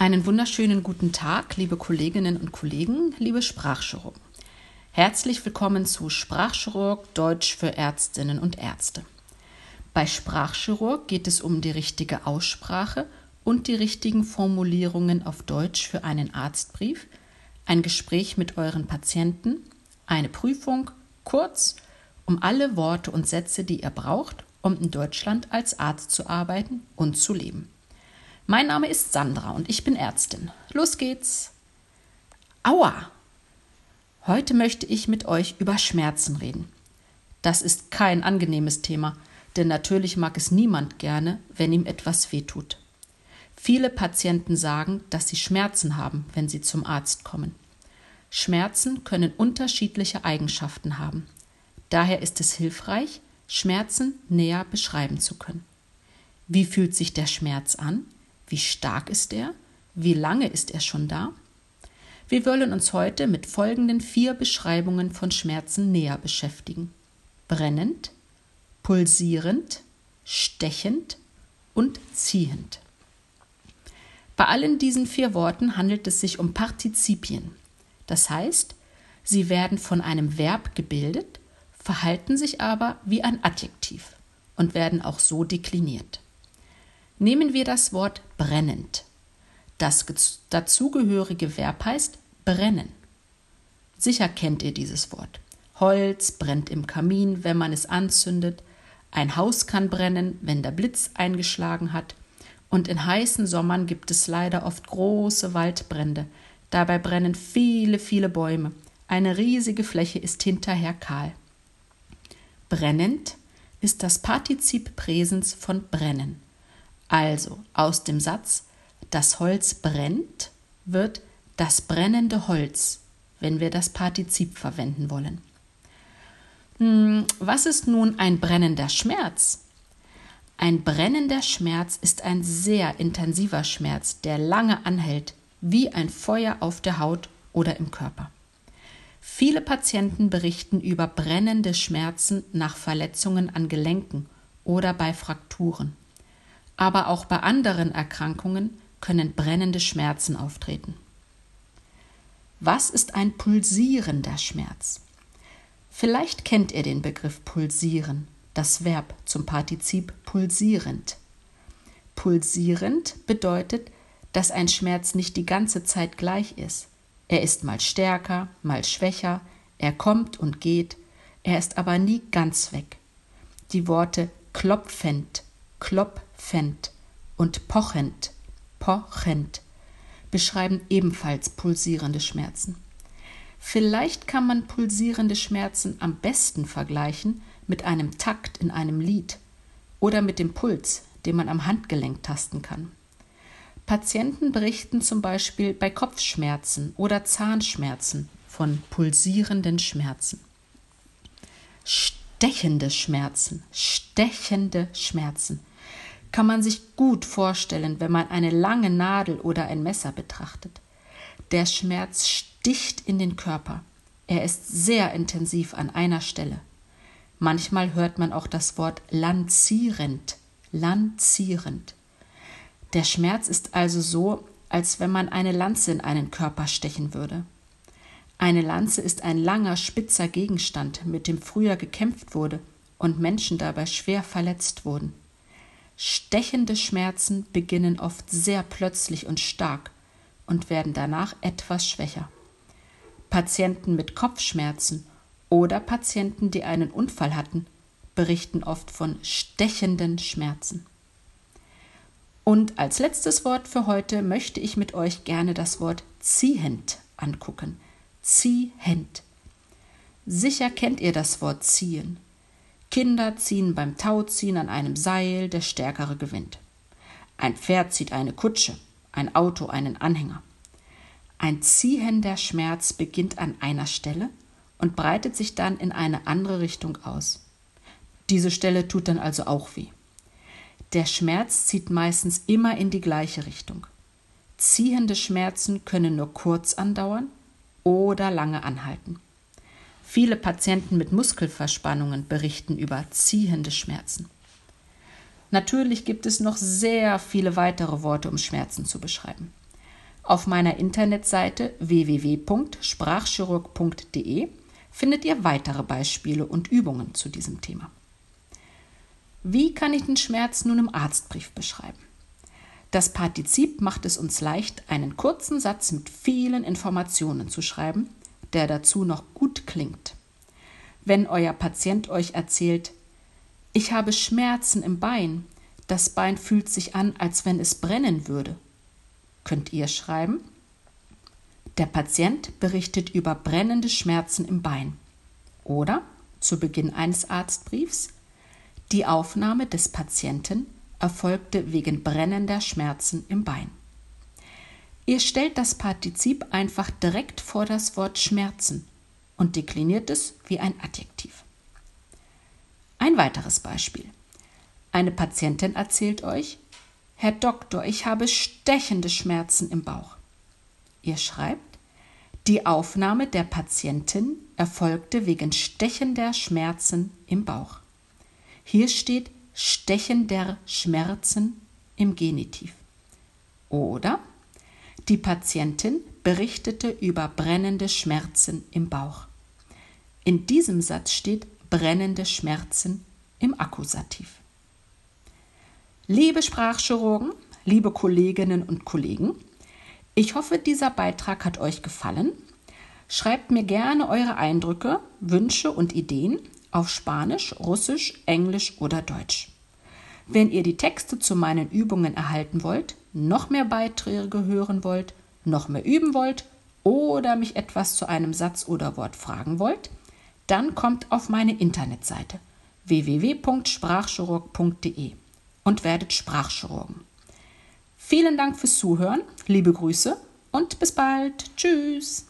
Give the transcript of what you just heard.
Einen wunderschönen guten Tag, liebe Kolleginnen und Kollegen, liebe Sprachchirurgen. Herzlich willkommen zu Sprachchirurg Deutsch für Ärztinnen und Ärzte. Bei Sprachchirurg geht es um die richtige Aussprache und die richtigen Formulierungen auf Deutsch für einen Arztbrief, ein Gespräch mit euren Patienten, eine Prüfung, kurz um alle Worte und Sätze, die ihr braucht, um in Deutschland als Arzt zu arbeiten und zu leben. Mein Name ist Sandra und ich bin Ärztin. Los geht's. Aua! Heute möchte ich mit euch über Schmerzen reden. Das ist kein angenehmes Thema, denn natürlich mag es niemand gerne, wenn ihm etwas wehtut. Viele Patienten sagen, dass sie Schmerzen haben, wenn sie zum Arzt kommen. Schmerzen können unterschiedliche Eigenschaften haben. Daher ist es hilfreich, Schmerzen näher beschreiben zu können. Wie fühlt sich der Schmerz an? Wie stark ist er? Wie lange ist er schon da? Wir wollen uns heute mit folgenden vier Beschreibungen von Schmerzen näher beschäftigen. Brennend, pulsierend, stechend und ziehend. Bei allen diesen vier Worten handelt es sich um Partizipien. Das heißt, sie werden von einem Verb gebildet, verhalten sich aber wie ein Adjektiv und werden auch so dekliniert. Nehmen wir das Wort brennend. Das dazugehörige Verb heißt brennen. Sicher kennt ihr dieses Wort. Holz brennt im Kamin, wenn man es anzündet. Ein Haus kann brennen, wenn der Blitz eingeschlagen hat. Und in heißen Sommern gibt es leider oft große Waldbrände. Dabei brennen viele, viele Bäume. Eine riesige Fläche ist hinterher kahl. Brennend ist das Partizip Präsens von brennen. Also aus dem Satz das Holz brennt wird das brennende Holz, wenn wir das Partizip verwenden wollen. Hm, was ist nun ein brennender Schmerz? Ein brennender Schmerz ist ein sehr intensiver Schmerz, der lange anhält, wie ein Feuer auf der Haut oder im Körper. Viele Patienten berichten über brennende Schmerzen nach Verletzungen an Gelenken oder bei Frakturen aber auch bei anderen Erkrankungen können brennende Schmerzen auftreten. Was ist ein pulsierender Schmerz? Vielleicht kennt ihr den Begriff pulsieren, das Verb zum Partizip pulsierend. Pulsierend bedeutet, dass ein Schmerz nicht die ganze Zeit gleich ist. Er ist mal stärker, mal schwächer, er kommt und geht, er ist aber nie ganz weg. Die Worte klopfend, klopfend und pochend, pochend beschreiben ebenfalls pulsierende Schmerzen. Vielleicht kann man pulsierende Schmerzen am besten vergleichen mit einem Takt in einem Lied oder mit dem Puls, den man am Handgelenk tasten kann. Patienten berichten zum Beispiel bei Kopfschmerzen oder Zahnschmerzen von pulsierenden Schmerzen. Stechende Schmerzen, stechende Schmerzen kann man sich gut vorstellen, wenn man eine lange Nadel oder ein Messer betrachtet. Der Schmerz sticht in den Körper. Er ist sehr intensiv an einer Stelle. Manchmal hört man auch das Wort lanzierend, lanzierend. Der Schmerz ist also so, als wenn man eine Lanze in einen Körper stechen würde. Eine Lanze ist ein langer, spitzer Gegenstand, mit dem früher gekämpft wurde und Menschen dabei schwer verletzt wurden. Stechende Schmerzen beginnen oft sehr plötzlich und stark und werden danach etwas schwächer. Patienten mit Kopfschmerzen oder Patienten, die einen Unfall hatten, berichten oft von stechenden Schmerzen. Und als letztes Wort für heute möchte ich mit euch gerne das Wort ziehend angucken. Ziehend. Sicher kennt ihr das Wort ziehen. Kinder ziehen beim Tauziehen an einem Seil, der Stärkere gewinnt. Ein Pferd zieht eine Kutsche, ein Auto einen Anhänger. Ein ziehender Schmerz beginnt an einer Stelle und breitet sich dann in eine andere Richtung aus. Diese Stelle tut dann also auch weh. Der Schmerz zieht meistens immer in die gleiche Richtung. Ziehende Schmerzen können nur kurz andauern oder lange anhalten. Viele Patienten mit Muskelverspannungen berichten über ziehende Schmerzen. Natürlich gibt es noch sehr viele weitere Worte, um Schmerzen zu beschreiben. Auf meiner Internetseite www.sprachchirurg.de findet ihr weitere Beispiele und Übungen zu diesem Thema. Wie kann ich den Schmerz nun im Arztbrief beschreiben? Das Partizip macht es uns leicht, einen kurzen Satz mit vielen Informationen zu schreiben, der dazu noch gut klingt. Wenn euer Patient euch erzählt, ich habe Schmerzen im Bein, das Bein fühlt sich an, als wenn es brennen würde, könnt ihr schreiben, der Patient berichtet über brennende Schmerzen im Bein. Oder zu Beginn eines Arztbriefs, die Aufnahme des Patienten erfolgte wegen brennender Schmerzen im Bein. Ihr stellt das Partizip einfach direkt vor das Wort Schmerzen und dekliniert es wie ein Adjektiv. Ein weiteres Beispiel. Eine Patientin erzählt euch, Herr Doktor, ich habe stechende Schmerzen im Bauch. Ihr schreibt, die Aufnahme der Patientin erfolgte wegen stechender Schmerzen im Bauch. Hier steht stechender Schmerzen im Genitiv. Oder die Patientin berichtete über brennende Schmerzen im Bauch. In diesem Satz steht brennende Schmerzen im Akkusativ. Liebe Sprachchirurgen, liebe Kolleginnen und Kollegen, ich hoffe, dieser Beitrag hat euch gefallen. Schreibt mir gerne eure Eindrücke, Wünsche und Ideen auf Spanisch, Russisch, Englisch oder Deutsch. Wenn ihr die Texte zu meinen Übungen erhalten wollt, noch mehr Beiträge hören wollt, noch mehr üben wollt oder mich etwas zu einem Satz oder Wort fragen wollt, dann kommt auf meine Internetseite www.sprachchirurg.de und werdet Sprachchirurgen. Vielen Dank fürs Zuhören, liebe Grüße und bis bald. Tschüss.